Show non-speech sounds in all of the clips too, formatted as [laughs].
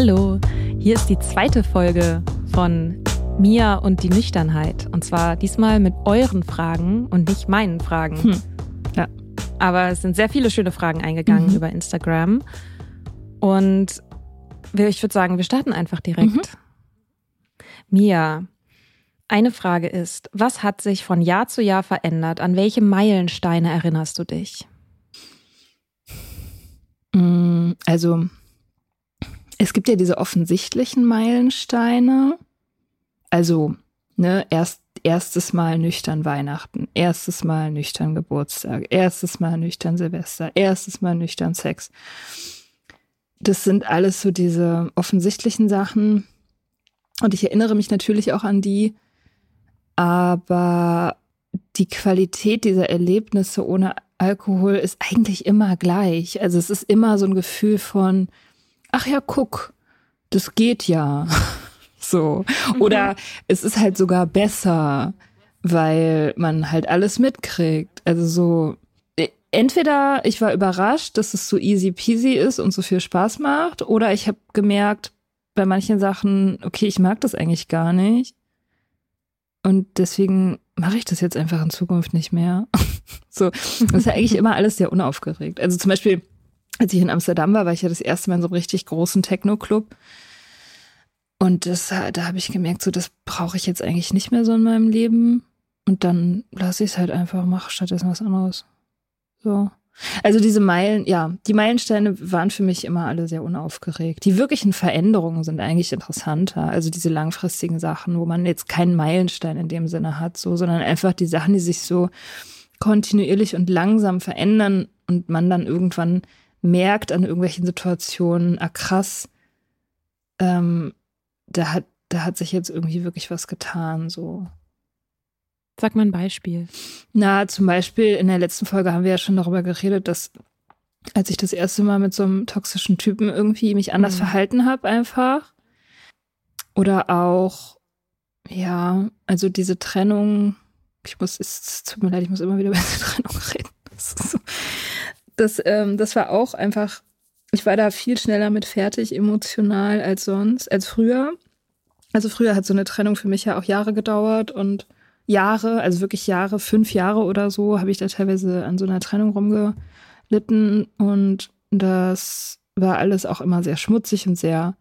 Hallo, hier ist die zweite Folge von Mia und die Nüchternheit. Und zwar diesmal mit euren Fragen und nicht meinen Fragen. Hm. Ja. Aber es sind sehr viele schöne Fragen eingegangen Mhm. über Instagram. Und ich würde sagen, wir starten einfach direkt. Mhm. Mia, eine Frage ist, was hat sich von Jahr zu Jahr verändert? An welche Meilensteine erinnerst du dich? Mm, Also, es gibt ja diese offensichtlichen Meilensteine. Also, ne, erst, erstes Mal nüchtern Weihnachten, erstes Mal nüchtern Geburtstag, erstes Mal nüchtern Silvester, erstes Mal nüchtern Sex. Das sind alles so diese offensichtlichen Sachen. Und ich erinnere mich natürlich auch an die, aber die Qualität dieser Erlebnisse ohne Alkohol ist eigentlich immer gleich. Also es ist immer so ein Gefühl von, ach ja, guck, das geht ja. [laughs] So. Oder es ist halt sogar besser, weil man halt alles mitkriegt. Also so, äh, entweder ich war überrascht, dass es so easy peasy ist und so viel Spaß macht, oder ich habe gemerkt, bei manchen Sachen, okay, ich mag das eigentlich gar nicht. Und deswegen mache ich das jetzt einfach in Zukunft nicht mehr. [laughs] so, das ist ja eigentlich [laughs] immer alles sehr unaufgeregt. Also zum Beispiel, als ich in Amsterdam war, war ich ja das erste Mal in so einem richtig großen Techno-Club. Und das, da habe ich gemerkt, so, das brauche ich jetzt eigentlich nicht mehr so in meinem Leben. Und dann lasse ich es halt einfach, mache stattdessen was anderes. So. Also diese Meilen, ja, die Meilensteine waren für mich immer alle sehr unaufgeregt. Die wirklichen Veränderungen sind eigentlich interessanter. Also diese langfristigen Sachen, wo man jetzt keinen Meilenstein in dem Sinne hat, so, sondern einfach die Sachen, die sich so kontinuierlich und langsam verändern und man dann irgendwann merkt an irgendwelchen Situationen, ah krass, ähm, da hat, da hat sich jetzt irgendwie wirklich was getan, so. Sag mal ein Beispiel. Na, zum Beispiel in der letzten Folge haben wir ja schon darüber geredet, dass als ich das erste Mal mit so einem toxischen Typen irgendwie mich anders Mhm. verhalten habe, einfach. Oder auch, ja, also diese Trennung, ich muss, es tut mir leid, ich muss immer wieder [laughs] über diese Trennung reden. Das, ähm, das war auch einfach, ich war da viel schneller mit fertig emotional als sonst, als früher. Also früher hat so eine Trennung für mich ja auch Jahre gedauert und Jahre, also wirklich Jahre, fünf Jahre oder so, habe ich da teilweise an so einer Trennung rumgelitten und das war alles auch immer sehr schmutzig und sehr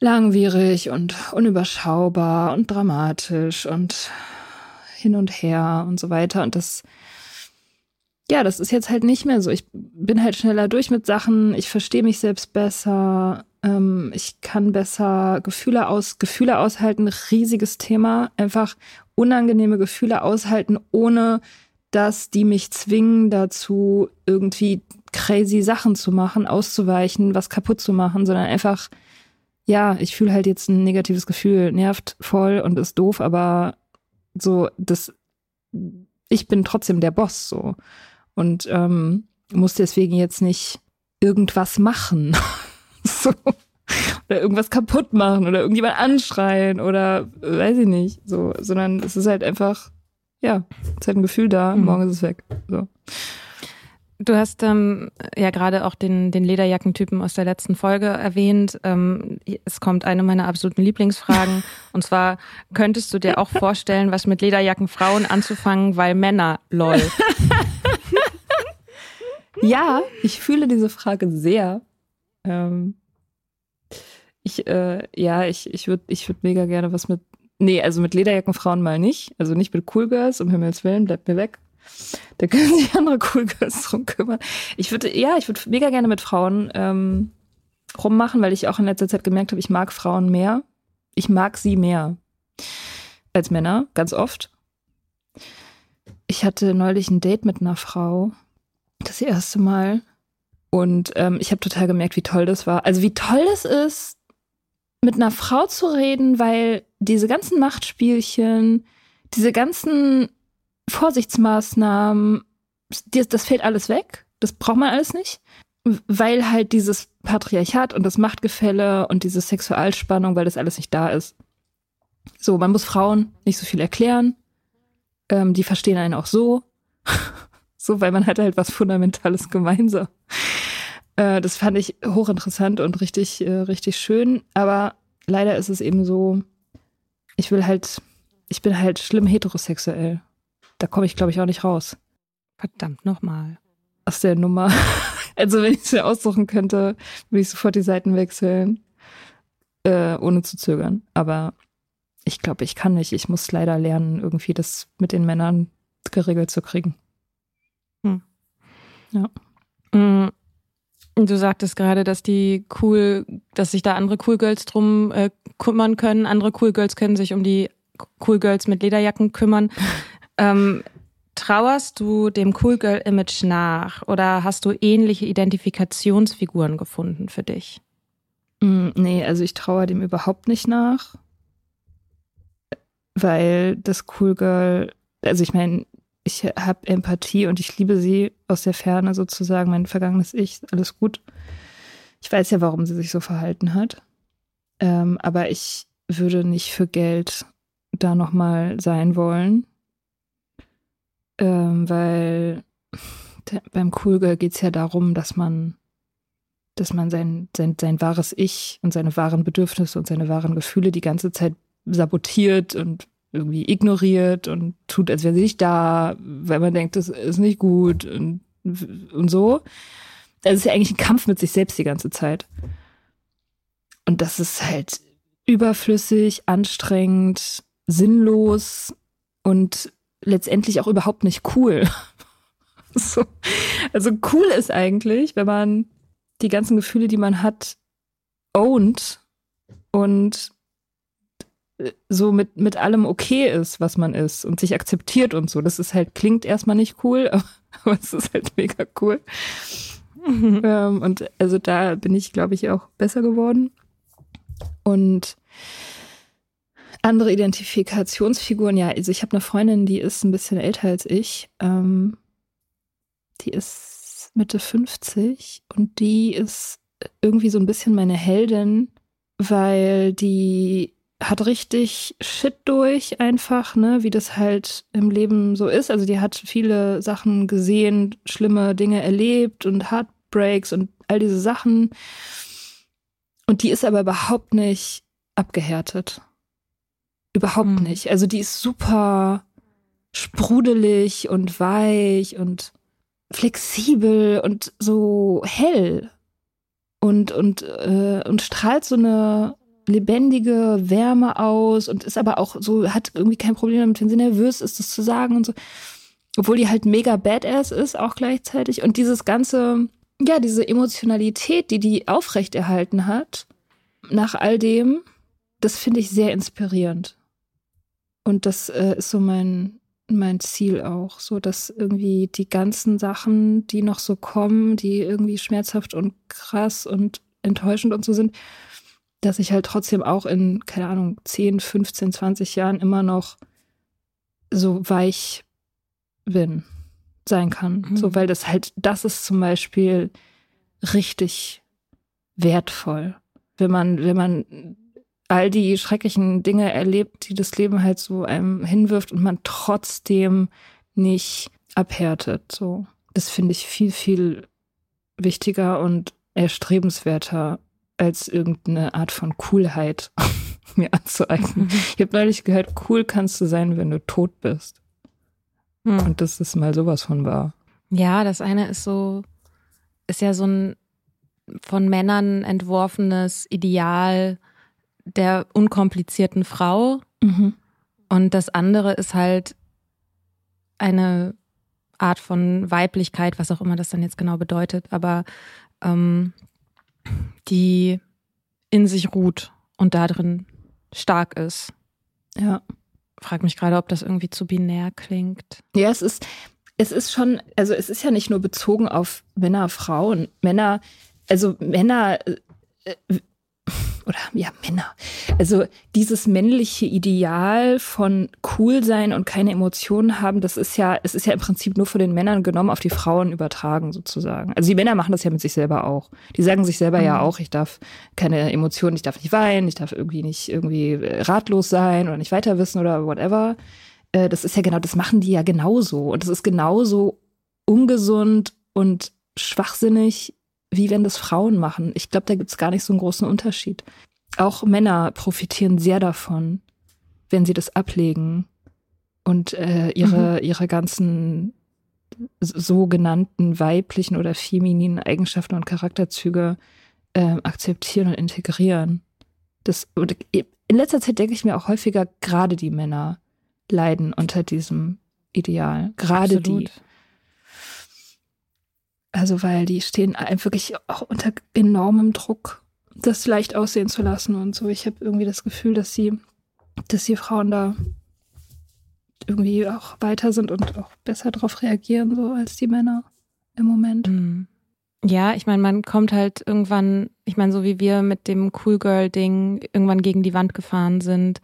langwierig und unüberschaubar und dramatisch und hin und her und so weiter. Und das, ja, das ist jetzt halt nicht mehr so. Ich bin halt schneller durch mit Sachen, ich verstehe mich selbst besser, ähm, ich kann besser Gefühle aus, Gefühle aushalten, riesiges Thema. Einfach unangenehme Gefühle aushalten, ohne dass die mich zwingen dazu, irgendwie crazy Sachen zu machen, auszuweichen, was kaputt zu machen, sondern einfach ja, ich fühle halt jetzt ein negatives Gefühl, nervt voll und ist doof, aber so, das, ich bin trotzdem der Boss so. Und ähm, muss deswegen jetzt nicht irgendwas machen. [laughs] so. Oder irgendwas kaputt machen oder irgendjemand anschreien oder weiß ich nicht. So, sondern es ist halt einfach, ja, es ist halt ein Gefühl da, mhm. morgen ist es weg. So. Du hast ähm, ja gerade auch den, den Lederjackentypen aus der letzten Folge erwähnt. Ähm, es kommt eine meiner absoluten Lieblingsfragen. [laughs] und zwar, könntest du dir auch vorstellen, was mit Lederjacken Frauen anzufangen, weil Männer, lol. [laughs] ja, ich fühle diese Frage sehr. Ähm, ich, äh, ja, ich, ich würde ich würd mega gerne was mit, nee, also mit Lederjackenfrauen mal nicht. Also nicht mit Cool Girls, um Himmels Willen, bleibt mir weg. Da können sich andere Cool Girls drum kümmern. Ich würde, ja, ich würde mega gerne mit Frauen ähm, rummachen, weil ich auch in letzter Zeit gemerkt habe, ich mag Frauen mehr. Ich mag sie mehr als Männer, ganz oft. Ich hatte neulich ein Date mit einer Frau, das erste Mal. Und ähm, ich habe total gemerkt, wie toll das war. Also wie toll es ist, mit einer Frau zu reden, weil diese ganzen Machtspielchen, diese ganzen Vorsichtsmaßnahmen, das, das fällt alles weg. Das braucht man alles nicht. Weil halt dieses Patriarchat und das Machtgefälle und diese Sexualspannung, weil das alles nicht da ist. So, man muss Frauen nicht so viel erklären. Ähm, die verstehen einen auch so. So, weil man hat halt was Fundamentales gemeinsam. Äh, das fand ich hochinteressant und richtig, äh, richtig schön. Aber leider ist es eben so, ich will halt, ich bin halt schlimm heterosexuell. Da komme ich, glaube ich, auch nicht raus. Verdammt nochmal. Aus der Nummer. [laughs] Also, wenn ich es mir aussuchen könnte, würde ich sofort die Seiten wechseln, äh, ohne zu zögern. Aber ich glaube, ich kann nicht. Ich muss leider lernen, irgendwie das mit den Männern geregelt zu kriegen. Ja. Mm, du sagtest gerade, dass die cool, dass sich da andere Cool Girls drum äh, kümmern können. Andere Cool Girls können sich um die Cool Girls mit Lederjacken kümmern. [laughs] Ähm, trauerst du dem Cool Girl Image nach oder hast du ähnliche Identifikationsfiguren gefunden für dich? Mm, nee, also ich trauere dem überhaupt nicht nach, weil das Cool Girl, also ich meine, ich habe Empathie und ich liebe sie aus der Ferne sozusagen, mein vergangenes Ich, alles gut. Ich weiß ja, warum sie sich so verhalten hat. Ähm, aber ich würde nicht für Geld da nochmal sein wollen ähm, weil beim Cool Girl geht es ja darum, dass man, dass man sein, sein, sein wahres Ich und seine wahren Bedürfnisse und seine wahren Gefühle die ganze Zeit sabotiert und irgendwie ignoriert und tut, als wäre sie nicht da, weil man denkt, das ist nicht gut und, und so. Es ist ja eigentlich ein Kampf mit sich selbst die ganze Zeit. Und das ist halt überflüssig, anstrengend, sinnlos und letztendlich auch überhaupt nicht cool. [laughs] so. Also cool ist eigentlich, wenn man die ganzen Gefühle, die man hat, ownt und so mit, mit allem okay ist, was man ist und sich akzeptiert und so. Das ist halt, klingt erstmal nicht cool, aber, [laughs] aber es ist halt mega cool. Mhm. [laughs] Ähm, und also da bin ich, glaube ich, auch besser geworden. Und andere Identifikationsfiguren, ja, also ich habe eine Freundin, die ist ein bisschen älter als ich. Ähm, die ist Mitte 50 und die ist irgendwie so ein bisschen meine Heldin, weil die hat richtig Shit durch einfach, ne, wie das halt im Leben so ist. Also die hat viele Sachen gesehen, schlimme Dinge erlebt und Heartbreaks und all diese Sachen. Und die ist aber überhaupt nicht abgehärtet. Überhaupt Hm. nicht. Also die ist super sprudelig und weich und flexibel und so hell und und äh, und strahlt so eine lebendige Wärme aus und ist aber auch so hat irgendwie kein Problem damit, wenn sie nervös ist, das zu sagen und so. Obwohl die halt mega badass ist auch gleichzeitig und dieses ganze ja, diese Emotionalität, die die aufrechterhalten hat nach all dem, das finde ich sehr inspirierend. Und das äh, ist so mein, mein Ziel auch, so dass irgendwie die ganzen Sachen, die noch so kommen, die irgendwie schmerzhaft und krass und enttäuschend und so sind, dass ich halt trotzdem auch in, keine Ahnung, 10, 15, 20 Jahren immer noch so weich bin, sein kann. Mhm. So, weil das halt, das ist zum Beispiel richtig wertvoll. Wenn man, wenn man all die schrecklichen Dinge erlebt, die das Leben halt so einem hinwirft und man trotzdem nicht abhärtet. So, das finde ich viel, viel wichtiger und erstrebenswerter als irgendeine Art von Coolheit [laughs] mir anzueignen. Ich habe neulich gehört, cool kannst du sein, wenn du tot bist. Hm. Und das ist mal sowas von wahr. Ja, das eine ist so, ist ja so ein von Männern entworfenes Ideal der unkomplizierten Frau. Mhm. Und das andere ist halt eine Art von Weiblichkeit, was auch immer das dann jetzt genau bedeutet, aber ähm, die in sich ruht und da drin stark ist. Ja. Frag mich gerade, ob das irgendwie zu binär klingt. Ja, es ist, es ist schon, also es ist ja nicht nur bezogen auf Männer, Frauen. Männer, also Männer, äh, äh, oder ja, Männer. Also dieses männliche Ideal von cool sein und keine Emotionen haben, das ist ja, es ist ja im Prinzip nur von den Männern genommen auf die Frauen übertragen sozusagen. Also die Männer machen das ja mit sich selber auch. Die sagen sich selber ja Mhm. auch, ich darf keine Emotionen, ich darf nicht weinen, ich darf irgendwie nicht irgendwie äh, ratlos sein oder nicht weiter wissen oder whatever. Äh, Das ist ja genau, das machen die ja genauso. Und das ist genauso ungesund und schwachsinnig, wie wenn das Frauen machen. Ich glaube, da gibt es gar nicht so einen großen Unterschied. Auch Männer profitieren sehr davon, wenn sie das ablegen und äh, ihre, ihre ganzen sogenannten weiblichen oder femininen Eigenschaften und Charakterzüge äh, akzeptieren und integrieren. Das, und in letzter Zeit denke ich mir auch häufiger, gerade die Männer leiden unter diesem Ideal. Gerade die. Also, weil die stehen wirklich auch unter enormem Druck, das leicht aussehen zu lassen und so. Ich habe irgendwie das Gefühl, dass sie, dass die Frauen da irgendwie auch weiter sind und auch besser darauf reagieren, so als die Männer im Moment. Mhm. Ja, ich meine, man kommt halt irgendwann, ich meine, so wie wir mit dem Cool Girl-Ding irgendwann gegen die Wand gefahren sind,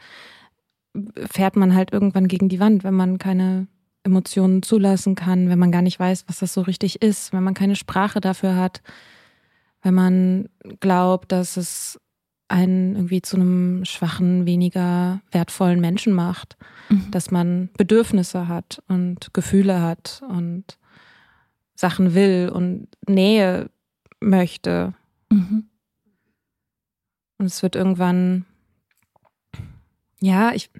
fährt man halt irgendwann gegen die Wand, wenn man keine Emotionen zulassen kann, wenn man gar nicht weiß, was das so richtig ist, wenn man keine Sprache dafür hat, wenn man glaubt, dass es einen irgendwie zu einem schwachen, weniger wertvollen Menschen macht, Mhm. dass man Bedürfnisse hat und Gefühle hat und Sachen will und Nähe möchte. Mhm. Und es wird irgendwann, ja, ich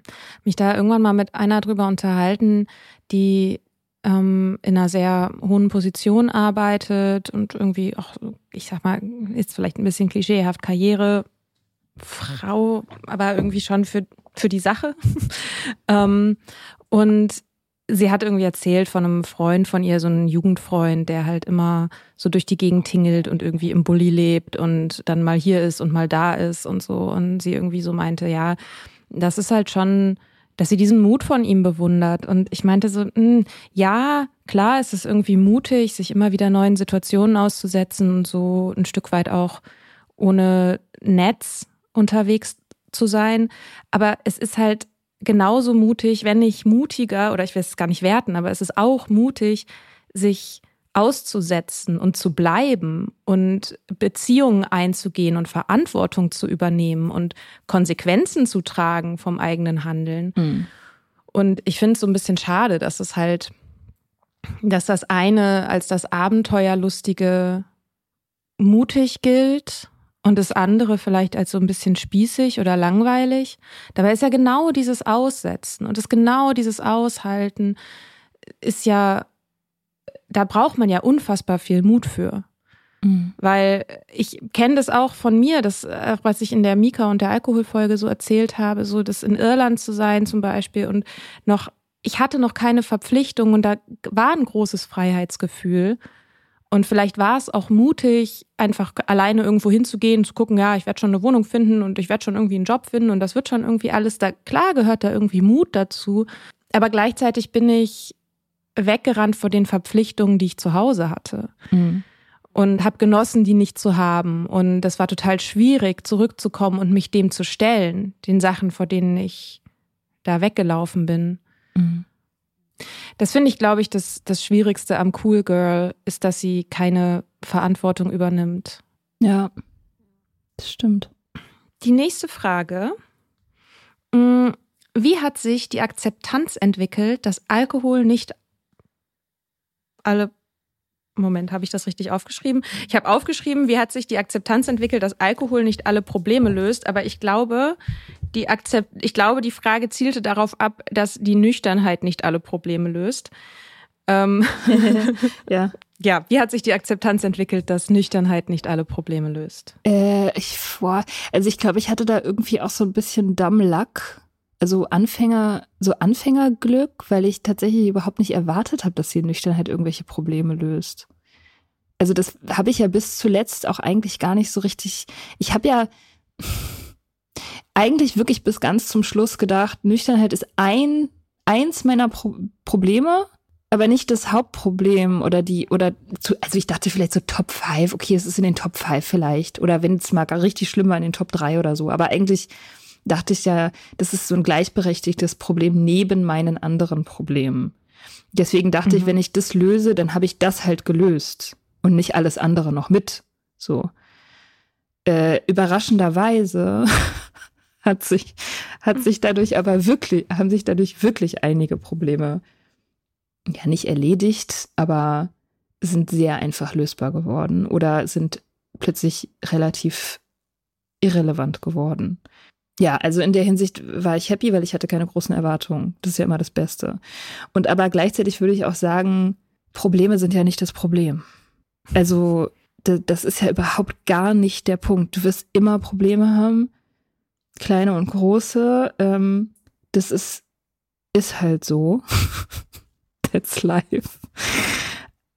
mich da irgendwann mal mit einer drüber unterhalten, die ähm, in einer sehr hohen Position arbeitet und irgendwie auch, ich sag mal, ist vielleicht ein bisschen klischeehaft, Karriere, Frau, aber irgendwie schon für, für die Sache. [laughs] ähm, und sie hat irgendwie erzählt von einem Freund von ihr, so einem Jugendfreund, der halt immer so durch die Gegend tingelt und irgendwie im Bulli lebt und dann mal hier ist und mal da ist und so. Und sie irgendwie so meinte, ja, das ist halt schon, dass sie diesen Mut von ihm bewundert. Und ich meinte so, mh, ja, klar, es ist irgendwie mutig, sich immer wieder neuen Situationen auszusetzen und so ein Stück weit auch ohne Netz unterwegs zu sein. Aber es ist halt genauso mutig, wenn nicht mutiger, oder ich will es gar nicht werten, aber es ist auch mutig, sich auszusetzen und zu bleiben und Beziehungen einzugehen und Verantwortung zu übernehmen und Konsequenzen zu tragen vom eigenen Handeln. Mhm. Und ich finde es so ein bisschen schade, dass es halt, dass das eine als das Abenteuerlustige mutig gilt und das andere vielleicht als so ein bisschen spießig oder langweilig. Dabei ist ja genau dieses Aussetzen und das genau dieses Aushalten ist ja, da braucht man ja unfassbar viel Mut für. Mhm. Weil ich kenne das auch von mir, das, äh, was ich in der Mika und der Alkoholfolge so erzählt habe, so das in Irland zu sein zum Beispiel und noch, ich hatte noch keine Verpflichtung und da war ein großes Freiheitsgefühl. Und vielleicht war es auch mutig, einfach alleine irgendwo hinzugehen, zu gucken, ja, ich werde schon eine Wohnung finden und ich werde schon irgendwie einen Job finden und das wird schon irgendwie alles. Da klar gehört da irgendwie Mut dazu. Aber gleichzeitig bin ich weggerannt vor den Verpflichtungen, die ich zu Hause hatte. Mhm. Und habe genossen, die nicht zu haben. Und das war total schwierig, zurückzukommen und mich dem zu stellen, den Sachen, vor denen ich da weggelaufen bin. Mhm. Das finde ich, glaube ich, das, das Schwierigste am Cool Girl ist, dass sie keine Verantwortung übernimmt. Ja, das stimmt. Die nächste Frage. Mm, wie hat sich die Akzeptanz entwickelt, dass Alkohol nicht alle Moment, habe ich das richtig aufgeschrieben? Ich habe aufgeschrieben, wie hat sich die Akzeptanz entwickelt, dass Alkohol nicht alle Probleme löst, aber ich glaube, die Akzept ich glaube, die Frage zielte darauf ab, dass die Nüchternheit nicht alle Probleme löst. Ähm [laughs] ja. Ja, wie hat sich die Akzeptanz entwickelt, dass Nüchternheit nicht alle Probleme löst? Äh, ich, boah, also ich glaube, ich hatte da irgendwie auch so ein bisschen Dumb Luck so Anfänger, so Anfängerglück, weil ich tatsächlich überhaupt nicht erwartet habe, dass die Nüchternheit irgendwelche Probleme löst. Also das habe ich ja bis zuletzt auch eigentlich gar nicht so richtig. Ich habe ja [laughs] eigentlich wirklich bis ganz zum Schluss gedacht, Nüchternheit ist ein eins meiner Pro Probleme, aber nicht das Hauptproblem oder die oder zu, also ich dachte vielleicht so Top 5, okay, es ist in den Top 5 vielleicht oder wenn es mal richtig schlimm war in den Top 3 oder so, aber eigentlich dachte ich ja, das ist so ein gleichberechtigtes Problem neben meinen anderen Problemen. Deswegen dachte mhm. ich, wenn ich das löse, dann habe ich das halt gelöst und nicht alles andere noch mit. So. Äh, überraschenderweise [laughs] hat sich, hat sich dadurch aber wirklich, haben sich dadurch wirklich einige Probleme ja nicht erledigt, aber sind sehr einfach lösbar geworden oder sind plötzlich relativ irrelevant geworden. Ja, also in der Hinsicht war ich happy, weil ich hatte keine großen Erwartungen. Das ist ja immer das Beste. Und aber gleichzeitig würde ich auch sagen, Probleme sind ja nicht das Problem. Also das ist ja überhaupt gar nicht der Punkt. Du wirst immer Probleme haben, kleine und große. Ähm, das ist, ist halt so. [laughs] That's life.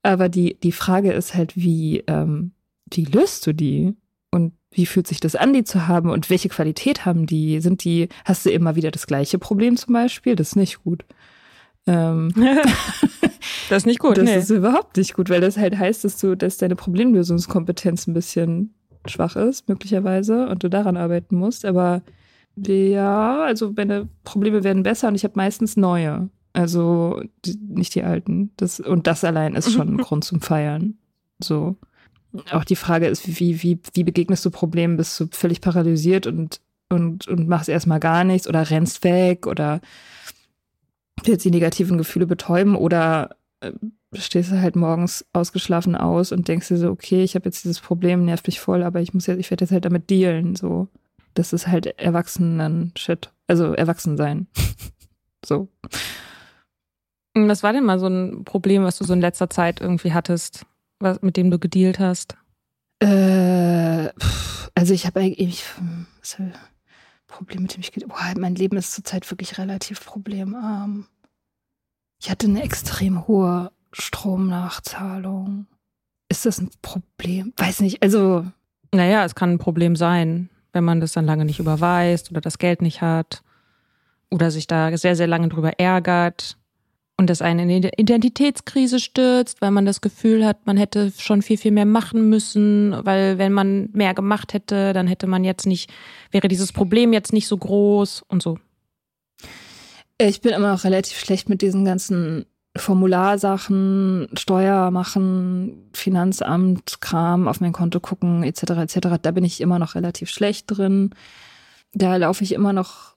Aber die, die Frage ist halt, wie, ähm, wie löst du die? Wie fühlt sich das an, die zu haben und welche Qualität haben die? Sind die, hast du immer wieder das gleiche Problem zum Beispiel? Das ist nicht gut. Ähm, [laughs] das ist nicht gut. Das nee. ist überhaupt nicht gut, weil das halt heißt, dass du, dass deine Problemlösungskompetenz ein bisschen schwach ist, möglicherweise, und du daran arbeiten musst. Aber ja, also meine Probleme werden besser und ich habe meistens neue. Also die, nicht die alten. Das, und das allein ist schon ein [laughs] Grund zum Feiern. So auch die Frage ist, wie, wie, wie begegnest du Problemen? Bist du völlig paralysiert und, und, und machst erstmal gar nichts oder rennst weg oder willst die negativen Gefühle betäuben oder äh, stehst du halt morgens ausgeschlafen aus und denkst dir so, okay, ich habe jetzt dieses Problem, nervt mich voll, aber ich muss jetzt, ich werde jetzt halt damit dealen, so. Das ist halt Erwachsenen-Shit. Also erwachsen sein. [laughs] so. Was war denn mal so ein Problem, was du so in letzter Zeit irgendwie hattest? Was, mit dem du gedealt hast? Äh, also ich habe eigentlich Problem, mit dem ich gedealt Boah, mein Leben ist zurzeit wirklich relativ problemarm. Ich hatte eine extrem hohe Stromnachzahlung. Ist das ein Problem? Weiß nicht, also. Naja, es kann ein Problem sein, wenn man das dann lange nicht überweist oder das Geld nicht hat oder sich da sehr, sehr lange drüber ärgert und das einen in die Identitätskrise stürzt, weil man das Gefühl hat, man hätte schon viel, viel mehr machen müssen, weil wenn man mehr gemacht hätte, dann hätte man jetzt nicht, wäre dieses Problem jetzt nicht so groß und so. Ich bin immer noch relativ schlecht mit diesen ganzen Formularsachen, Steuer machen, Finanzamt, Kram auf mein Konto gucken, etc. etc. Da bin ich immer noch relativ schlecht drin. Da laufe ich immer noch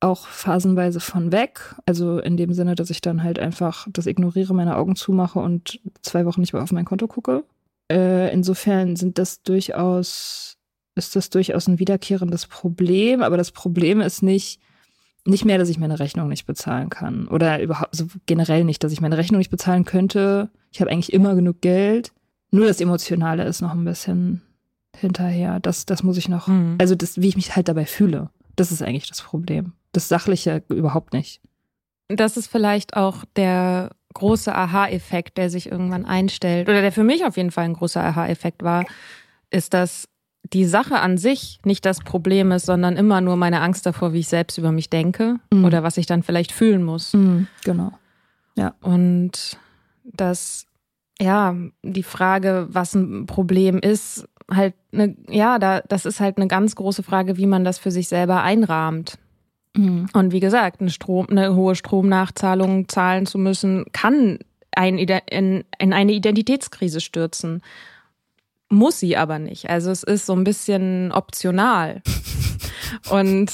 auch phasenweise von weg. Also in dem Sinne, dass ich dann halt einfach das ignoriere, meine Augen zumache und zwei Wochen nicht mehr auf mein Konto gucke. Äh, insofern sind das durchaus ist das durchaus ein wiederkehrendes Problem. Aber das Problem ist nicht, nicht mehr, dass ich meine Rechnung nicht bezahlen kann. Oder überhaupt so generell nicht, dass ich meine Rechnung nicht bezahlen könnte. Ich habe eigentlich immer genug Geld. Nur das Emotionale ist noch ein bisschen hinterher. Das, das muss ich noch, mhm. also das, wie ich mich halt dabei fühle. Das ist eigentlich das Problem. Das Sachliche überhaupt nicht. Das ist vielleicht auch der große Aha-Effekt, der sich irgendwann einstellt, oder der für mich auf jeden Fall ein großer Aha-Effekt war, ist, dass die Sache an sich nicht das Problem ist, sondern immer nur meine Angst davor, wie ich selbst über mich denke mhm. oder was ich dann vielleicht fühlen muss. Mhm, genau. Ja. Und dass, ja, die Frage, was ein Problem ist, halt eine, ja, da, das ist halt eine ganz große Frage, wie man das für sich selber einrahmt. Mhm. Und wie gesagt, eine, Strom, eine hohe Stromnachzahlung zahlen zu müssen, kann ein, in, in eine Identitätskrise stürzen. Muss sie aber nicht. Also es ist so ein bisschen optional. [laughs] Und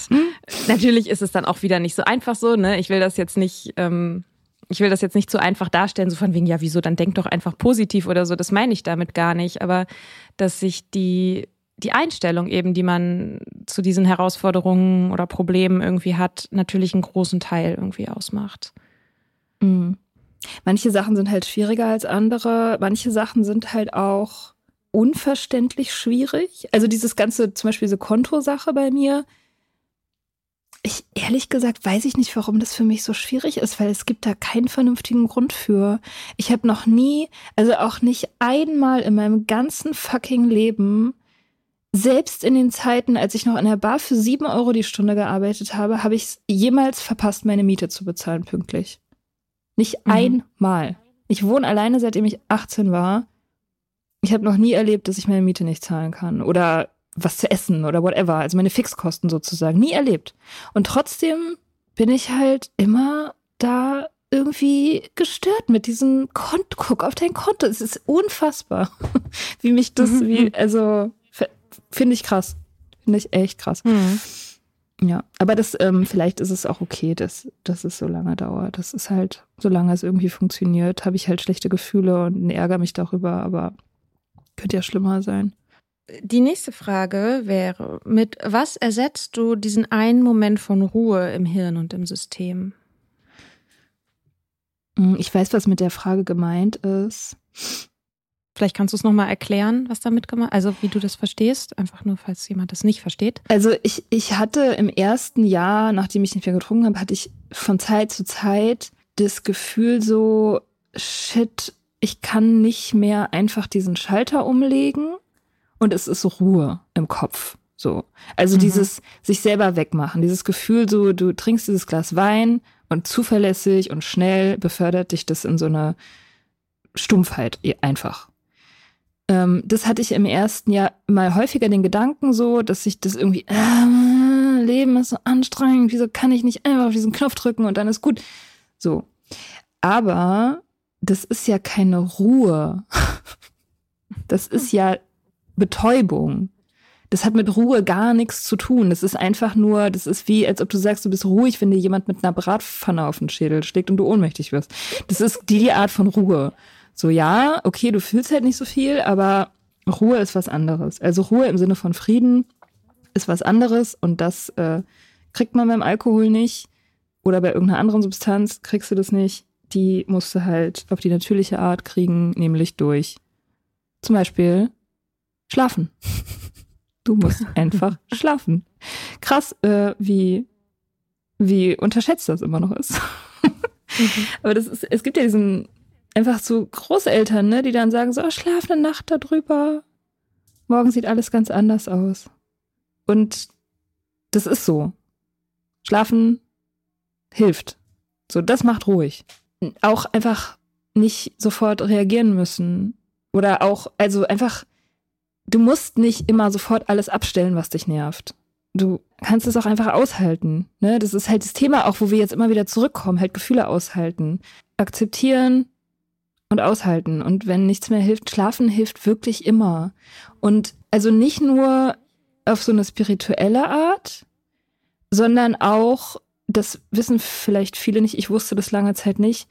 natürlich ist es dann auch wieder nicht so einfach so, ne? Ich will das jetzt nicht, ähm, ich will das jetzt nicht so einfach darstellen, so von wegen, ja, wieso, dann denk doch einfach positiv oder so. Das meine ich damit gar nicht. Aber dass sich die die Einstellung eben, die man zu diesen Herausforderungen oder Problemen irgendwie hat, natürlich einen großen Teil irgendwie ausmacht. Mhm. Manche Sachen sind halt schwieriger als andere. Manche Sachen sind halt auch unverständlich schwierig. Also dieses ganze, zum Beispiel diese Kontosache bei mir. Ich ehrlich gesagt weiß ich nicht, warum das für mich so schwierig ist, weil es gibt da keinen vernünftigen Grund für. Ich habe noch nie, also auch nicht einmal in meinem ganzen fucking Leben selbst in den Zeiten, als ich noch in der Bar für sieben Euro die Stunde gearbeitet habe, habe ich es jemals verpasst, meine Miete zu bezahlen pünktlich. Nicht mhm. einmal. Ich wohne alleine, seitdem ich 18 war. Ich habe noch nie erlebt, dass ich meine Miete nicht zahlen kann oder was zu essen oder whatever, also meine Fixkosten sozusagen. Nie erlebt. Und trotzdem bin ich halt immer da irgendwie gestört mit diesem Konto. Guck auf dein Konto. Es ist unfassbar, [laughs] wie mich das, wie, [laughs] also Finde ich krass. Finde ich echt krass. Mhm. Ja, aber das, ähm, vielleicht ist es auch okay, dass, dass es so lange dauert. Das ist halt, solange es irgendwie funktioniert, habe ich halt schlechte Gefühle und ärgere mich darüber, aber könnte ja schlimmer sein. Die nächste Frage wäre, mit was ersetzt du diesen einen Moment von Ruhe im Hirn und im System? Hm, ich weiß, was mit der Frage gemeint ist. Vielleicht kannst du es nochmal erklären, was damit gemacht, also wie du das verstehst, einfach nur, falls jemand das nicht versteht. Also ich, ich hatte im ersten Jahr, nachdem ich nicht mehr getrunken habe, hatte ich von Zeit zu Zeit das Gefühl so, shit, ich kann nicht mehr einfach diesen Schalter umlegen und es ist Ruhe im Kopf. So. Also mhm. dieses sich selber wegmachen, dieses Gefühl so, du trinkst dieses Glas Wein und zuverlässig und schnell befördert dich das in so eine Stumpfheit einfach. Ähm, das hatte ich im ersten Jahr mal häufiger den Gedanken so, dass ich das irgendwie, äh, Leben ist so anstrengend, wieso kann ich nicht einfach auf diesen Knopf drücken und dann ist gut. So. Aber das ist ja keine Ruhe. [laughs] Das ist ja Betäubung. Das hat mit Ruhe gar nichts zu tun. Das ist einfach nur, das ist wie, als ob du sagst, du bist ruhig, wenn dir jemand mit einer Bratpfanne auf den Schädel schlägt und du ohnmächtig wirst. Das ist die, die Art von Ruhe. So, ja, okay, du fühlst halt nicht so viel, aber Ruhe ist was anderes. Also Ruhe im Sinne von Frieden ist was anderes und das äh, kriegt man beim Alkohol nicht oder bei irgendeiner anderen Substanz kriegst du das nicht. Die musst du halt auf die natürliche Art kriegen, nämlich durch zum Beispiel schlafen. Du musst [laughs] einfach schlafen. Krass, äh, wie, wie unterschätzt das immer noch ist. Mhm. Aber das ist, es gibt ja diesen einfach so Großeltern, ne, die dann sagen so, oh, schlaf eine Nacht darüber. Morgen sieht alles ganz anders aus. Und das ist so. Schlafen hilft. So, das macht ruhig. Auch einfach nicht sofort reagieren müssen. Oder auch, also einfach, du musst nicht immer sofort alles abstellen, was dich nervt. Du kannst es auch einfach aushalten. Ne? Das ist halt das Thema auch, wo wir jetzt immer wieder zurückkommen, halt Gefühle aushalten. Akzeptieren, und aushalten. Und wenn nichts mehr hilft, schlafen hilft wirklich immer. Und also nicht nur auf so eine spirituelle Art, sondern auch, das wissen vielleicht viele nicht, ich wusste das lange Zeit nicht,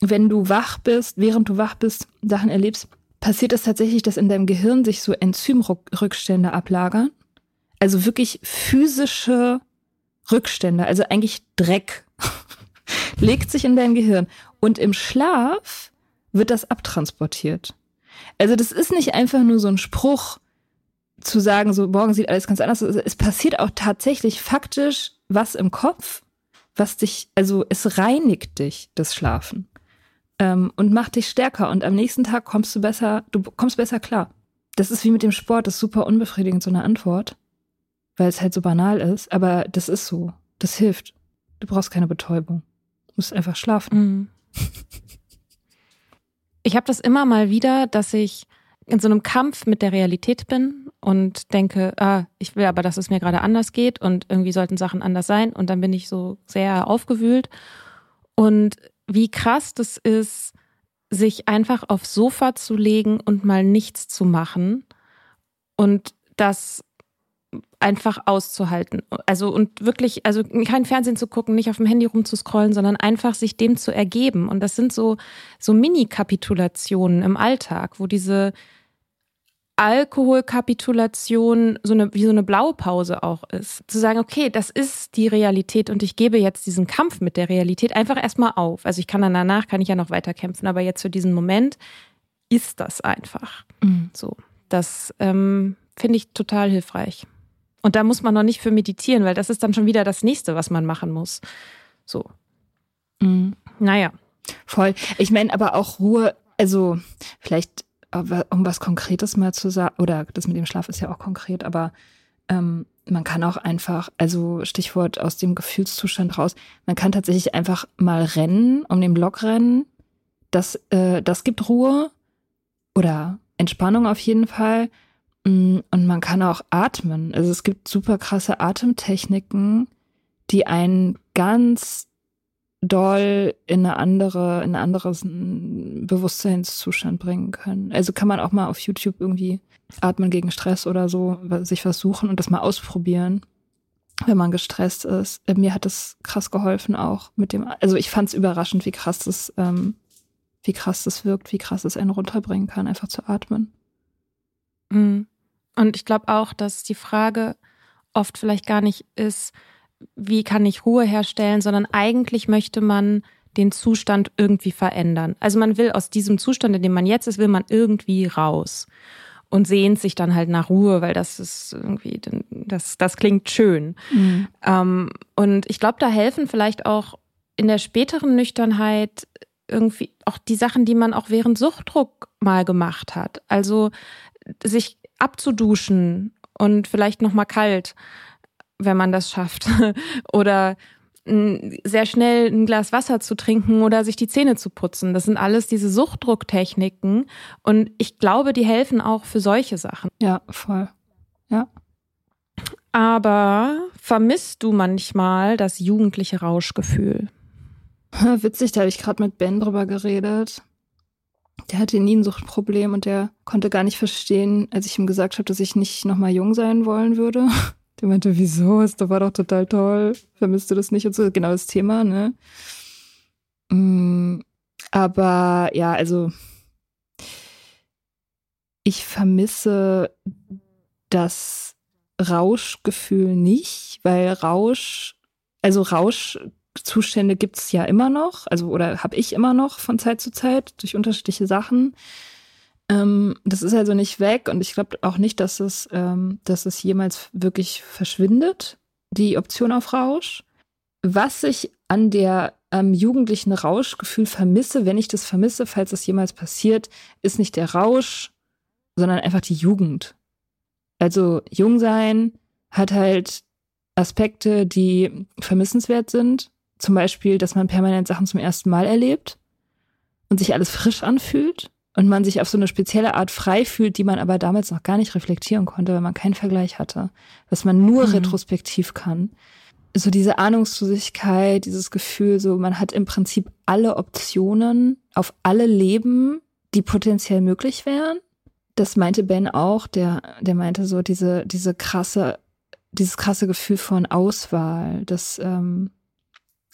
wenn du wach bist, während du wach bist, Sachen erlebst, passiert es tatsächlich, dass in deinem Gehirn sich so Enzymrückstände ablagern. Also wirklich physische Rückstände, also eigentlich Dreck, [laughs] legt sich in dein Gehirn. Und im Schlaf wird das abtransportiert. Also das ist nicht einfach nur so ein Spruch, zu sagen, so morgen sieht alles ganz anders aus. Es passiert auch tatsächlich faktisch was im Kopf, was dich, also es reinigt dich, das Schlafen. Ähm, und macht dich stärker. Und am nächsten Tag kommst du besser, du kommst besser klar. Das ist wie mit dem Sport, das ist super unbefriedigend, so eine Antwort. Weil es halt so banal ist, aber das ist so. Das hilft. Du brauchst keine Betäubung. Du musst einfach schlafen. Mhm. Ich habe das immer mal wieder, dass ich in so einem Kampf mit der Realität bin und denke, ah, ich will aber, dass es mir gerade anders geht und irgendwie sollten Sachen anders sein und dann bin ich so sehr aufgewühlt und wie krass das ist, sich einfach aufs Sofa zu legen und mal nichts zu machen und das einfach auszuhalten. Also und wirklich, also kein Fernsehen zu gucken, nicht auf dem Handy rumzuscrollen, sondern einfach sich dem zu ergeben. Und das sind so, so Mini-Kapitulationen im Alltag, wo diese Alkoholkapitulation so eine, wie so eine Blaupause auch ist. Zu sagen, okay, das ist die Realität und ich gebe jetzt diesen Kampf mit der Realität einfach erstmal auf. Also ich kann dann danach, kann ich ja noch weiter kämpfen, aber jetzt für diesen Moment ist das einfach. Mhm. So. Das ähm, finde ich total hilfreich. Und da muss man noch nicht für meditieren, weil das ist dann schon wieder das nächste, was man machen muss. So. Mhm. Naja. Voll. Ich meine aber auch Ruhe, also vielleicht um was Konkretes mal zu sagen, oder das mit dem Schlaf ist ja auch konkret, aber ähm, man kann auch einfach, also Stichwort aus dem Gefühlszustand raus, man kann tatsächlich einfach mal rennen, um den Block rennen. Das, äh, das gibt Ruhe oder Entspannung auf jeden Fall. Mm, und man kann auch atmen. Also es gibt super krasse Atemtechniken, die einen ganz doll in eine andere, in ein anderes Bewusstseinszustand bringen können. Also kann man auch mal auf YouTube irgendwie atmen gegen Stress oder so, sich versuchen und das mal ausprobieren, wenn man gestresst ist. Äh, mir hat das krass geholfen auch mit dem, also ich fand es überraschend, wie krass das, ähm, wie krass das wirkt, wie krass es einen runterbringen kann, einfach zu atmen. Mhm. Und ich glaube auch, dass die Frage oft vielleicht gar nicht ist, wie kann ich Ruhe herstellen, sondern eigentlich möchte man den Zustand irgendwie verändern. Also man will aus diesem Zustand, in dem man jetzt ist, will man irgendwie raus und sehnt sich dann halt nach Ruhe, weil das ist irgendwie, das, das klingt schön. Mhm. Ähm, und ich glaube, da helfen vielleicht auch in der späteren Nüchternheit irgendwie auch die Sachen, die man auch während Suchtdruck mal gemacht hat. Also sich abzuduschen und vielleicht noch mal kalt wenn man das schafft. [laughs] oder sehr schnell ein Glas Wasser zu trinken oder sich die Zähne zu putzen. Das sind alles diese Suchtdrucktechniken. Und ich glaube, die helfen auch für solche Sachen. Ja, voll. Ja. Aber vermisst du manchmal das jugendliche Rauschgefühl? Witzig, da habe ich gerade mit Ben drüber geredet. Der hatte nie ein Suchtproblem und der konnte gar nicht verstehen, als ich ihm gesagt habe, dass ich nicht nochmal jung sein wollen würde. [laughs] Der meinte, wieso? Das war doch total toll. Vermisst du das nicht? Und so, genau das Thema, ne? Mm, aber ja, also ich vermisse das Rauschgefühl nicht, weil Rausch, also Rauschzustände gibt es ja immer noch, also oder habe ich immer noch von Zeit zu Zeit durch unterschiedliche Sachen. Ähm, das ist also nicht weg und ich glaube auch nicht, dass es, ähm, dass es jemals wirklich verschwindet, die Option auf Rausch. Was ich an der ähm, jugendlichen Rauschgefühl vermisse, wenn ich das vermisse, falls das jemals passiert, ist nicht der Rausch, sondern einfach die Jugend. Also jung sein hat halt Aspekte, die vermissenswert sind. Zum Beispiel, dass man permanent Sachen zum ersten Mal erlebt und sich alles frisch anfühlt und man sich auf so eine spezielle Art frei fühlt, die man aber damals noch gar nicht reflektieren konnte, weil man keinen Vergleich hatte, was man nur mhm. retrospektiv kann. So diese Ahnungslosigkeit, dieses Gefühl, so man hat im Prinzip alle Optionen auf alle Leben, die potenziell möglich wären. Das meinte Ben auch, der, der meinte so diese, diese krasse, dieses krasse Gefühl von Auswahl, dass, ähm,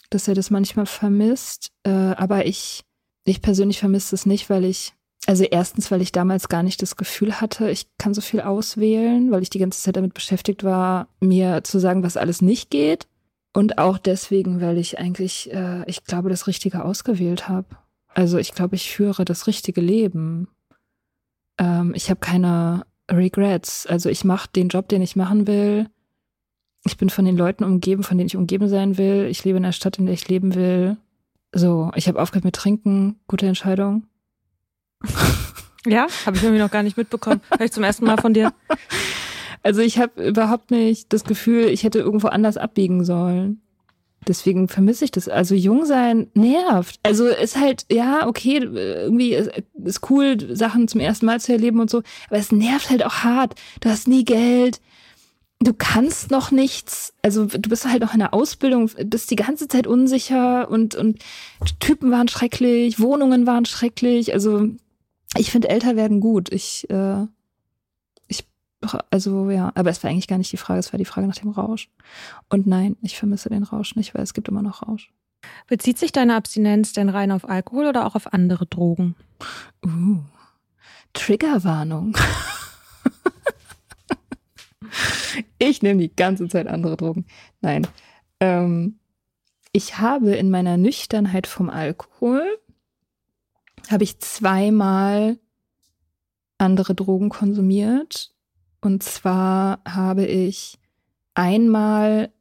dass er das manchmal vermisst. Äh, aber ich, ich persönlich vermisse es nicht, weil ich Also erstens, weil ich damals gar nicht das Gefühl hatte, ich kann so viel auswählen, weil ich die ganze Zeit damit beschäftigt war, mir zu sagen, was alles nicht geht. Und auch deswegen, weil ich eigentlich, äh, ich glaube, das Richtige ausgewählt habe. Also ich glaube, ich führe das richtige Leben. Ähm, ich habe keine Regrets. Also ich mache den Job, den ich machen will. Ich bin von den Leuten umgeben, von denen ich umgeben sein will. Ich lebe in der Stadt, in der ich leben will. So, ich habe aufgehört mit Trinken. Gute Entscheidung. Ja, habe ich irgendwie noch gar nicht mitbekommen. Hör ich zum ersten Mal von dir. Also ich habe überhaupt nicht das Gefühl, ich hätte irgendwo anders abbiegen sollen. Deswegen vermisse ich das. Also jung sein nervt. Also ist halt, ja, okay, irgendwie ist, ist cool, Sachen zum ersten Mal zu erleben und so. Aber es nervt halt auch hart. Du hast nie Geld. Du kannst noch nichts. Also du bist halt noch in der Ausbildung, bist die ganze Zeit unsicher und, und Typen waren schrecklich, Wohnungen waren schrecklich. Also ich finde älter werden gut. Ich, äh, ich, also ja, aber es war eigentlich gar nicht die Frage, es war die Frage nach dem Rausch. Und nein, ich vermisse den Rausch nicht, weil es gibt immer noch Rausch. Bezieht sich deine Abstinenz denn rein auf Alkohol oder auch auf andere Drogen? Uh, Triggerwarnung. ich nehme die ganze Zeit andere Drogen. Nein. Ähm, ich habe in meiner Nüchternheit vom Alkohol habe ich zweimal andere Drogen konsumiert. Und zwar habe ich einmal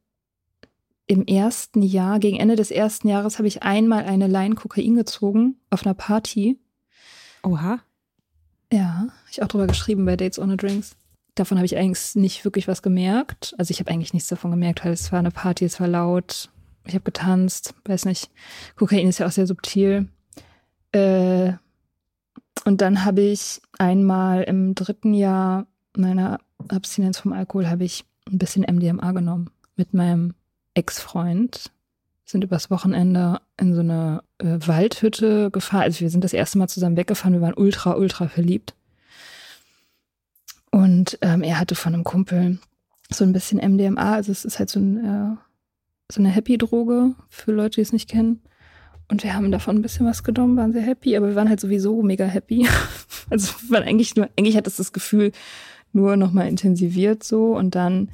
im ersten Jahr, gegen Ende des ersten Jahres, habe ich einmal eine Line Kokain gezogen auf einer Party. Oha. Ja, habe ich auch drüber geschrieben bei Dates Ohne Drinks. Davon habe ich eigentlich nicht wirklich was gemerkt. Also ich habe eigentlich nichts davon gemerkt, weil es war eine Party, es war laut. Ich habe getanzt, weiß nicht. Kokain ist ja auch sehr subtil. Äh, und dann habe ich einmal im dritten Jahr meiner Abstinenz vom Alkohol habe ich ein bisschen MDMA genommen mit meinem Ex-Freund. Sind übers Wochenende in so eine äh, Waldhütte gefahren. Also wir sind das erste Mal zusammen weggefahren. Wir waren ultra, ultra verliebt. Und ähm, er hatte von einem Kumpel so ein bisschen MDMA. Also es ist halt so, ein, äh, so eine Happy-Droge für Leute, die es nicht kennen. Und wir haben davon ein bisschen was genommen, waren sehr happy, aber wir waren halt sowieso mega happy. [laughs] Also man eigentlich nur, eigentlich hat es das Gefühl nur nochmal intensiviert so und dann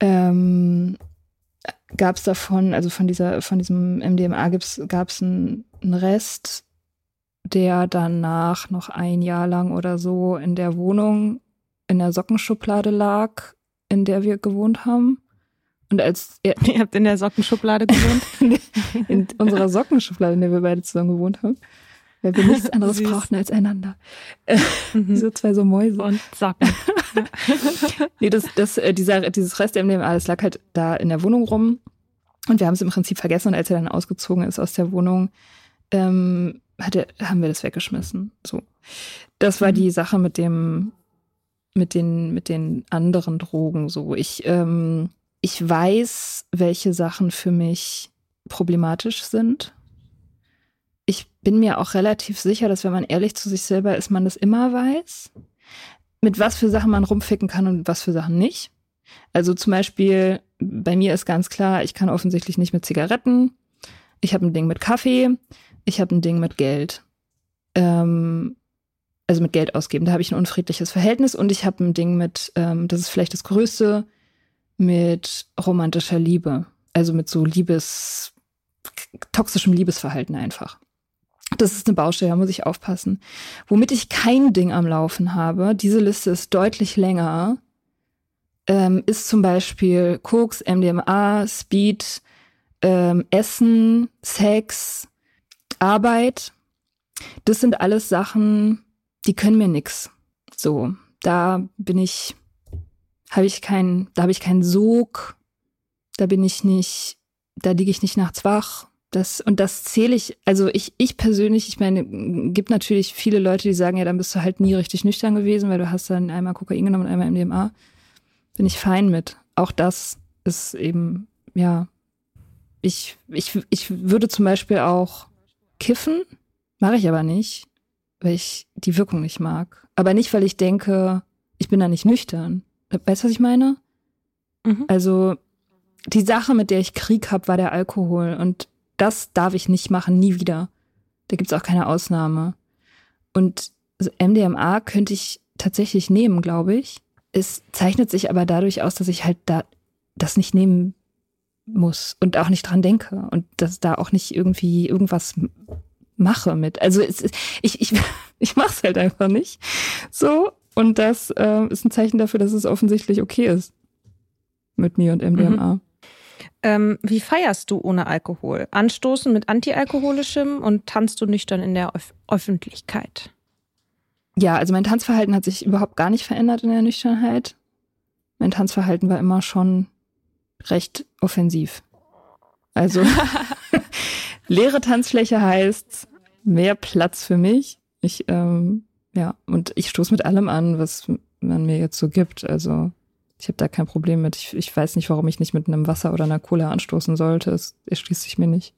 ähm, gab es davon, also von dieser, von diesem MDMA gab es einen, einen Rest, der danach noch ein Jahr lang oder so in der Wohnung in der Sockenschublade lag, in der wir gewohnt haben. Und als er, [laughs] ihr habt in der Sockenschublade gewohnt? [laughs] in unserer Sockenschublade, in der wir beide zusammen gewohnt haben. Weil wir nichts anderes Süß. brauchten als einander. [laughs] Mhm. so zwei so Mäuse. Und Socken. nee, das, das, äh, dieser, dieses Rest MDMA, das lag halt da in der Wohnung rum. Und wir haben es im Prinzip vergessen. Und als er dann ausgezogen ist aus der Wohnung, ähm, hat er, haben wir das weggeschmissen. So. Das war mhm. die Sache mit dem, mit den, mit den anderen Drogen. So. Ich, ähm, ich weiß, welche Sachen für mich problematisch sind. Ich bin mir auch relativ sicher, dass wenn man ehrlich zu sich selber ist, man das immer weiß, mit was für Sachen man rumficken kann und was für Sachen nicht. Also zum Beispiel, bei mir ist ganz klar, ich kann offensichtlich nicht mit Zigaretten. Ich habe ein Ding mit Kaffee. Ich habe ein Ding mit Geld. Ähm, also mit Geld ausgeben. Da habe ich ein unfriedliches Verhältnis und ich habe ein Ding mit, ähm, das ist vielleicht das größte, mit romantischer Liebe. Also mit so Liebes, toxischem Liebesverhalten einfach. Das ist eine Baustelle, da muss ich aufpassen. Womit ich kein Ding am Laufen habe, diese Liste ist deutlich länger, ähm, ist zum Beispiel Koks, MDMA, Speed, ähm, Essen, Sex, Arbeit. Das sind alles Sachen, die können mir nix. So, da bin ich habe ich keinen, da habe ich keinen Sog, da bin ich nicht, da liege ich nicht nachts wach. Das, und das zähle ich, also ich, ich persönlich, ich meine, gibt natürlich viele Leute, die sagen, ja, dann bist du halt nie richtig nüchtern gewesen, weil du hast dann einmal Kokain genommen und einmal MDMA. Bin ich fein mit. Auch das ist eben, ja, ich, ich, ich würde zum Beispiel auch kiffen, mache ich aber nicht, weil ich die Wirkung nicht mag. Aber nicht, weil ich denke, ich bin da nicht nüchtern. Weißt du, was ich meine? Mhm. Also die Sache, mit der ich Krieg habe, war der Alkohol. Und das darf ich nicht machen, nie wieder. Da gibt's auch keine Ausnahme. Und MDMA könnte ich tatsächlich nehmen, glaube ich. Es zeichnet sich aber dadurch aus, dass ich halt da das nicht nehmen muss und auch nicht dran denke und dass da auch nicht irgendwie irgendwas mache mit. Also es, ich, ich, [laughs] ich mache es halt einfach nicht. So. Und das äh, ist ein Zeichen dafür, dass es offensichtlich okay ist mit mir und MDMA. Mhm. Ähm, wie feierst du ohne Alkohol? Anstoßen mit antialkoholischem und tanzt du nüchtern in der Öf Öffentlichkeit? Ja, also mein Tanzverhalten hat sich überhaupt gar nicht verändert in der Nüchternheit. Mein Tanzverhalten war immer schon recht offensiv. Also [laughs] [laughs] leere Tanzfläche heißt mehr Platz für mich. Ich, ähm, ja, und ich stoße mit allem an, was man mir jetzt so gibt. Also ich habe da kein Problem mit. Ich, ich weiß nicht, warum ich nicht mit einem Wasser oder einer Cola anstoßen sollte. Es erschließt sich mir nicht.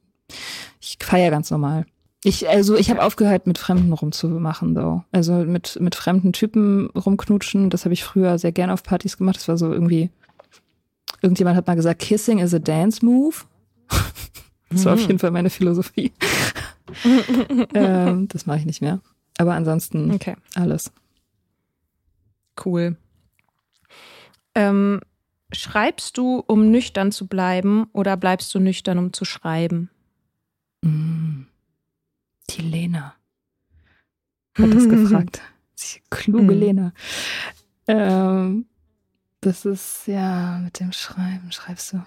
Ich feiere ganz normal. Ich, also ich habe aufgehört, mit Fremden rumzumachen, so. Also mit, mit fremden Typen rumknutschen. Das habe ich früher sehr gern auf Partys gemacht. Das war so irgendwie. Irgendjemand hat mal gesagt, Kissing is a dance move. [laughs] das war auf mhm. jeden Fall meine Philosophie. [laughs] ähm, das mache ich nicht mehr. Aber ansonsten okay. alles. Cool. Ähm, schreibst du, um nüchtern zu bleiben, oder bleibst du nüchtern, um zu schreiben? Mm. Die Lena [laughs] hat das gefragt. [laughs] Die kluge mhm. Lena. Ähm, das ist ja mit dem Schreiben. Schreibst du,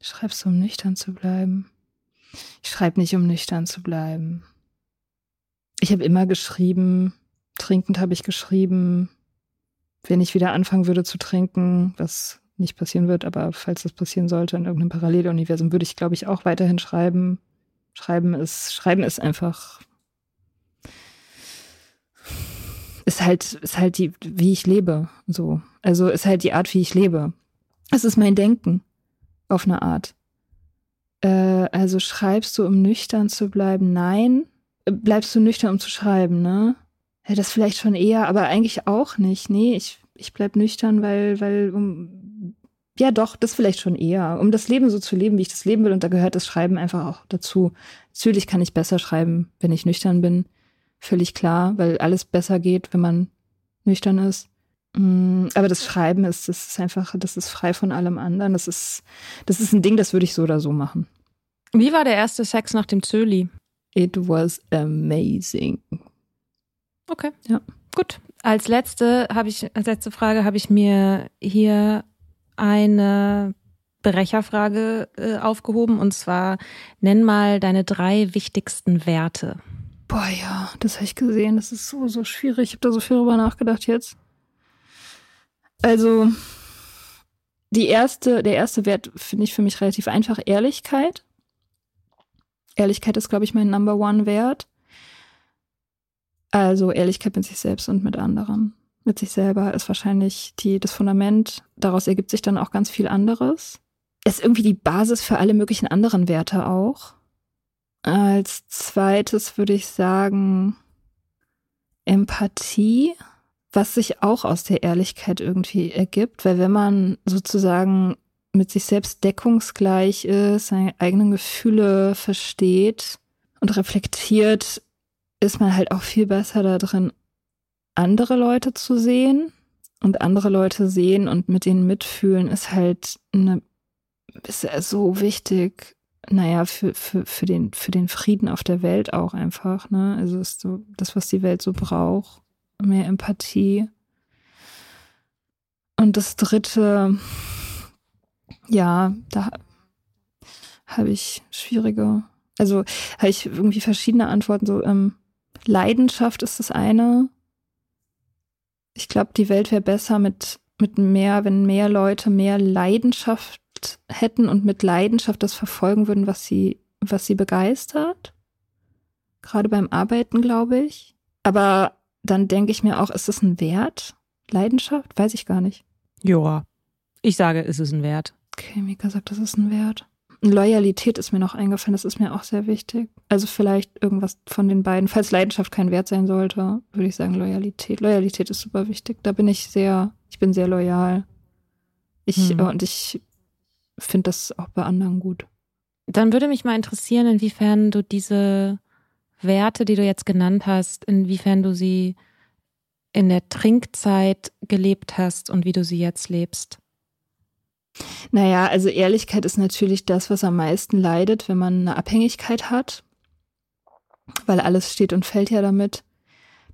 schreibst du, um nüchtern zu bleiben? Ich schreibe nicht, um nüchtern zu bleiben. Ich habe immer geschrieben, trinkend habe ich geschrieben. Wenn ich wieder anfangen würde zu trinken, was nicht passieren wird, aber falls das passieren sollte in irgendeinem Paralleluniversum, würde ich, glaube ich, auch weiterhin schreiben. Schreiben ist, Schreiben ist einfach, ist halt, ist halt die, wie ich lebe, so. Also ist halt die Art, wie ich lebe. Es ist mein Denken, auf eine Art. Äh, also schreibst du, um nüchtern zu bleiben? Nein. Bleibst du nüchtern, um zu schreiben, ne? Ja, das vielleicht schon eher, aber eigentlich auch nicht. Nee, ich, ich bleib nüchtern, weil, weil, um, ja, doch, das vielleicht schon eher. Um das Leben so zu leben, wie ich das leben will. Und da gehört das Schreiben einfach auch dazu. Natürlich kann ich besser schreiben, wenn ich nüchtern bin. Völlig klar, weil alles besser geht, wenn man nüchtern ist. Mm, aber das Schreiben ist, das ist einfach, das ist frei von allem anderen. Das ist, das ist ein Ding, das würde ich so oder so machen. Wie war der erste Sex nach dem Zöli? It was amazing. Okay. Ja. Gut. Als letzte habe ich, als letzte Frage habe ich mir hier eine Brecherfrage äh, aufgehoben und zwar nenn mal deine drei wichtigsten Werte. Boah, ja, das habe ich gesehen. Das ist so, so schwierig. Ich habe da so viel drüber nachgedacht jetzt. Also, die erste, der erste Wert finde ich für mich relativ einfach. Ehrlichkeit. Ehrlichkeit ist, glaube ich, mein Number One Wert. Also Ehrlichkeit mit sich selbst und mit anderen mit sich selber ist wahrscheinlich die, das Fundament. Daraus ergibt sich dann auch ganz viel anderes. Ist irgendwie die Basis für alle möglichen anderen Werte auch. Als zweites würde ich sagen Empathie, was sich auch aus der Ehrlichkeit irgendwie ergibt, weil wenn man sozusagen mit sich selbst deckungsgleich ist, seine eigenen Gefühle versteht und reflektiert, ist man halt auch viel besser da drin, andere Leute zu sehen und andere Leute sehen und mit denen mitfühlen, ist halt eine, ist so wichtig. Naja, für, für, für, den, für den Frieden auf der Welt auch einfach, ne? Also ist so das, was die Welt so braucht. Mehr Empathie. Und das dritte, ja, da habe ich schwierige, also habe ich irgendwie verschiedene Antworten. So, ähm, Leidenschaft ist das eine, ich glaube, die Welt wäre besser mit, mit mehr, wenn mehr Leute mehr Leidenschaft hätten und mit Leidenschaft das verfolgen würden, was sie, was sie begeistert. Gerade beim Arbeiten, glaube ich. Aber dann denke ich mir auch, ist das ein Wert? Leidenschaft? Weiß ich gar nicht. Joa. Ich sage, ist es ein Wert. Okay, Mika sagt, das ist ein Wert. Loyalität ist mir noch eingefallen, das ist mir auch sehr wichtig. Also vielleicht irgendwas von den beiden. Falls Leidenschaft kein Wert sein sollte, würde ich sagen Loyalität. Loyalität ist super wichtig. Da bin ich sehr, ich bin sehr loyal. Ich, hm. und ich finde das auch bei anderen gut. Dann würde mich mal interessieren, inwiefern du diese Werte, die du jetzt genannt hast, inwiefern du sie in der Trinkzeit gelebt hast und wie du sie jetzt lebst? Naja, also Ehrlichkeit ist natürlich das, was am meisten leidet, wenn man eine Abhängigkeit hat, weil alles steht und fällt ja damit,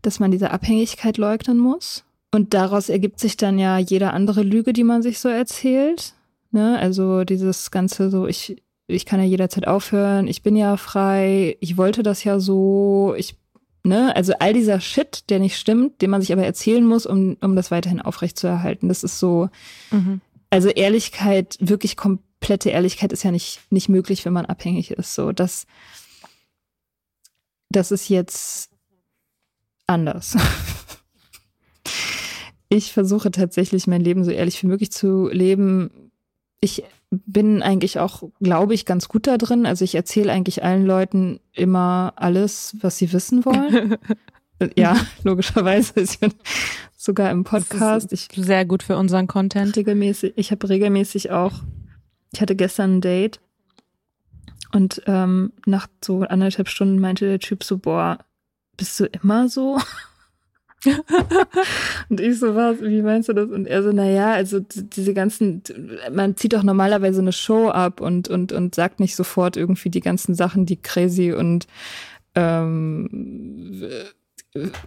dass man diese Abhängigkeit leugnen muss. Und daraus ergibt sich dann ja jede andere Lüge, die man sich so erzählt. Ne? Also dieses ganze so, ich, ich kann ja jederzeit aufhören, ich bin ja frei, ich wollte das ja so, ich, ne, also all dieser Shit, der nicht stimmt, den man sich aber erzählen muss, um, um das weiterhin aufrechtzuerhalten. Das ist so, mhm. Also Ehrlichkeit, wirklich komplette Ehrlichkeit ist ja nicht, nicht möglich, wenn man abhängig ist. So, das, das ist jetzt anders. [laughs] Ich versuche tatsächlich mein Leben so ehrlich wie möglich zu leben. Ich bin eigentlich auch, glaube ich, ganz gut da drin. Also ich erzähle eigentlich allen Leuten immer alles, was sie wissen wollen. [laughs] ja, [laughs] logischerweise ist sogar im Podcast. Ich, sehr gut für unseren Content. Regelmäßig, ich habe regelmäßig auch, ich hatte gestern ein Date und ähm, nach so anderthalb Stunden meinte der Typ so, boah, bist du immer so? [laughs] und ich so, was, wie meinst du das? Und er so, naja, also diese ganzen, man zieht doch normalerweise eine Show ab und, und, und sagt nicht sofort irgendwie die ganzen Sachen, die crazy und ähm,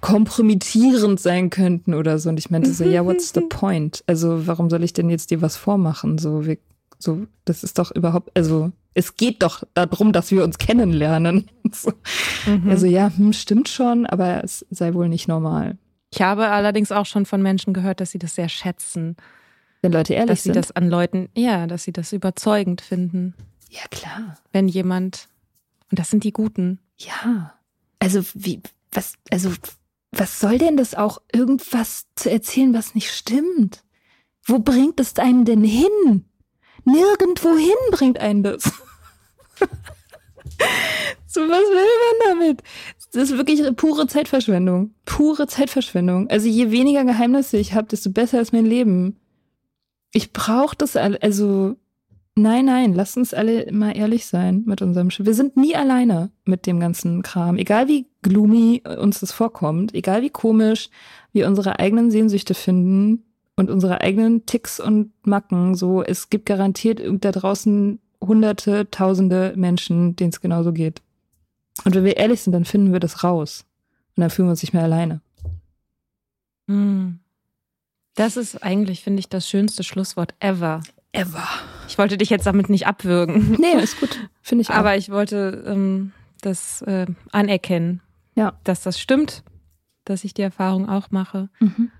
kompromittierend sein könnten oder so. Und ich meinte so, ja, [laughs] what's the point? Also warum soll ich denn jetzt dir was vormachen? So, wir, so, das ist doch überhaupt, also es geht doch darum, dass wir uns kennenlernen. [laughs] So. Mhm. Also ja, hm, stimmt schon, aber es sei wohl nicht normal. Ich habe allerdings auch schon von Menschen gehört, dass sie das sehr schätzen. Wenn Leute ehrlich dass sind. Dass sie das an Leuten, ja, dass sie das überzeugend finden. Ja, klar. Wenn jemand, und das sind die Guten. Ja. Also, wie, was, also, was soll denn das auch, irgendwas zu erzählen, was nicht stimmt? Wo bringt es einen denn hin? Nirgendwohin bringt einen das. [laughs] so, was will man damit? Das ist wirklich pure Zeitverschwendung. Pure Zeitverschwendung. Also je weniger Geheimnisse ich habe, desto besser ist mein Leben. Ich brauche das. Also nein, nein, lasst uns alle mal ehrlich sein mit unserem Schiff. Wir sind nie alleine mit dem ganzen Kram. Egal wie gloomy uns das vorkommt, egal wie komisch wir unsere eigenen Sehnsüchte finden und unsere eigenen Ticks und Macken. So, es gibt garantiert da draußen hunderte, tausende Menschen, denen es genauso geht. Und wenn wir ehrlich sind, dann finden wir das raus. Und dann fühlen wir uns nicht mehr alleine. Hm. Das ist eigentlich, finde ich, das schönste Schlusswort ever. Ever. Ich wollte dich jetzt damit nicht abwürgen. Nee, ist gut. Finde ich [laughs] auch. Aber ich wollte ähm, das äh, anerkennen. Ja. Dass das stimmt, dass ich die Erfahrung auch mache. Mhm.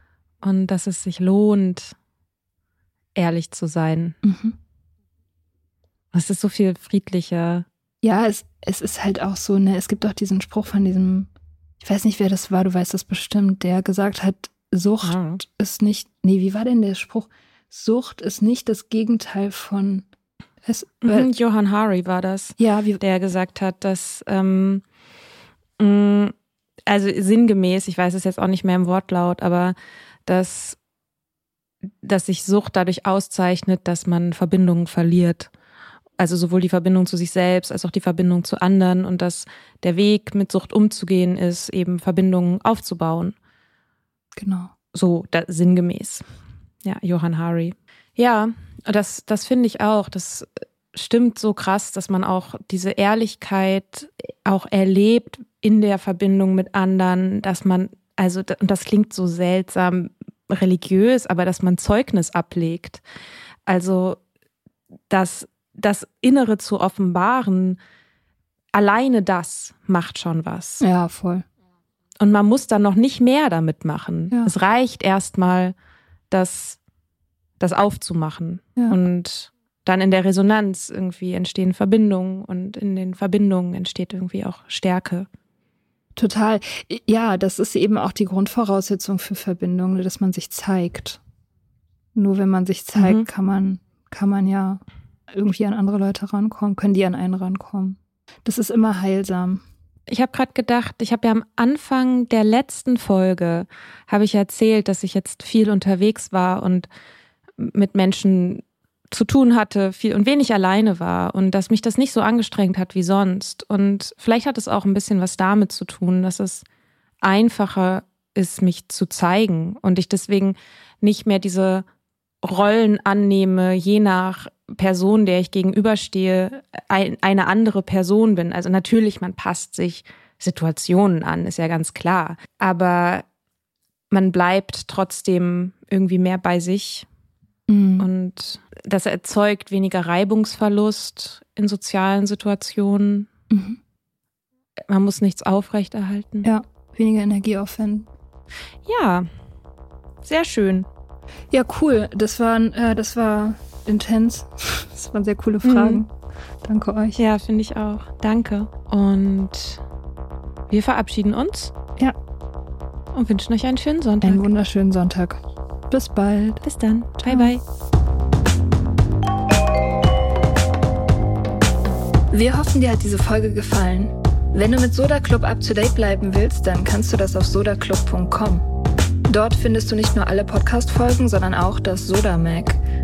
Und dass es sich lohnt, ehrlich zu sein. Mhm. Es ist so viel friedlicher. Ja, es, es ist halt auch so, ne, es gibt auch diesen Spruch von diesem, ich weiß nicht, wer das war, du weißt das bestimmt, der gesagt hat, Sucht ja. ist nicht, nee, wie war denn der Spruch? Sucht ist nicht das Gegenteil von. Es, mhm, Johann Hari war das, ja, wie, der gesagt hat, dass, ähm, mh, mm, also sinngemäß, ich weiß es jetzt auch nicht mehr im Wortlaut, aber dass, dass sich Sucht dadurch auszeichnet, dass man Verbindungen verliert also sowohl die Verbindung zu sich selbst als auch die Verbindung zu anderen und dass der Weg mit Sucht umzugehen ist, eben Verbindungen aufzubauen. Genau. So da, sinngemäß. Ja, Johann Hari. Ja, das, das finde ich auch. Das stimmt so krass, dass man auch diese Ehrlichkeit auch erlebt in der Verbindung mit anderen, dass man, also, und das klingt so seltsam religiös, aber dass man Zeugnis ablegt. Also, dass das Innere zu offenbaren, alleine das macht schon was. Ja, voll. Und man muss dann noch nicht mehr damit machen. Ja. Es reicht erstmal, das, das aufzumachen. Ja. Und dann in der Resonanz irgendwie entstehen Verbindungen und in den Verbindungen entsteht irgendwie auch Stärke. Total. Ja, das ist eben auch die Grundvoraussetzung für Verbindungen, dass man sich zeigt. Nur wenn man sich zeigt, mhm. kann man, kann man ja irgendwie an andere Leute rankommen, können die an einen rankommen. Das ist immer heilsam. Ich habe gerade gedacht, ich habe ja am Anfang der letzten Folge habe ich erzählt, dass ich jetzt viel unterwegs war und mit Menschen zu tun hatte viel und wenig alleine war und dass mich das nicht so angestrengt hat wie sonst. Und vielleicht hat es auch ein bisschen was damit zu tun, dass es einfacher ist, mich zu zeigen und ich deswegen nicht mehr diese Rollen annehme, je nach Person, der ich gegenüberstehe, ein, eine andere Person bin. Also natürlich, man passt sich Situationen an, ist ja ganz klar. Aber man bleibt trotzdem irgendwie mehr bei sich. Mhm. Und das erzeugt weniger Reibungsverlust in sozialen Situationen. Mhm. Man muss nichts aufrechterhalten. Ja, weniger Energieaufwand. Ja, sehr schön. Ja, cool. Das war, äh, das war intens. Das waren sehr coole Fragen. Mhm. Danke euch. Ja, finde ich auch. Danke. Und wir verabschieden uns. Ja. Und wünschen euch einen schönen Sonntag. Einen wunderschönen Sonntag. Bis bald. Bis dann. Ciao. Bye, bye. Wir hoffen, dir hat diese Folge gefallen. Wenn du mit Soda Club up to date bleiben willst, dann kannst du das auf sodaclub.com. Dort findest du nicht nur alle Podcast-Folgen, sondern auch das Soda Mag,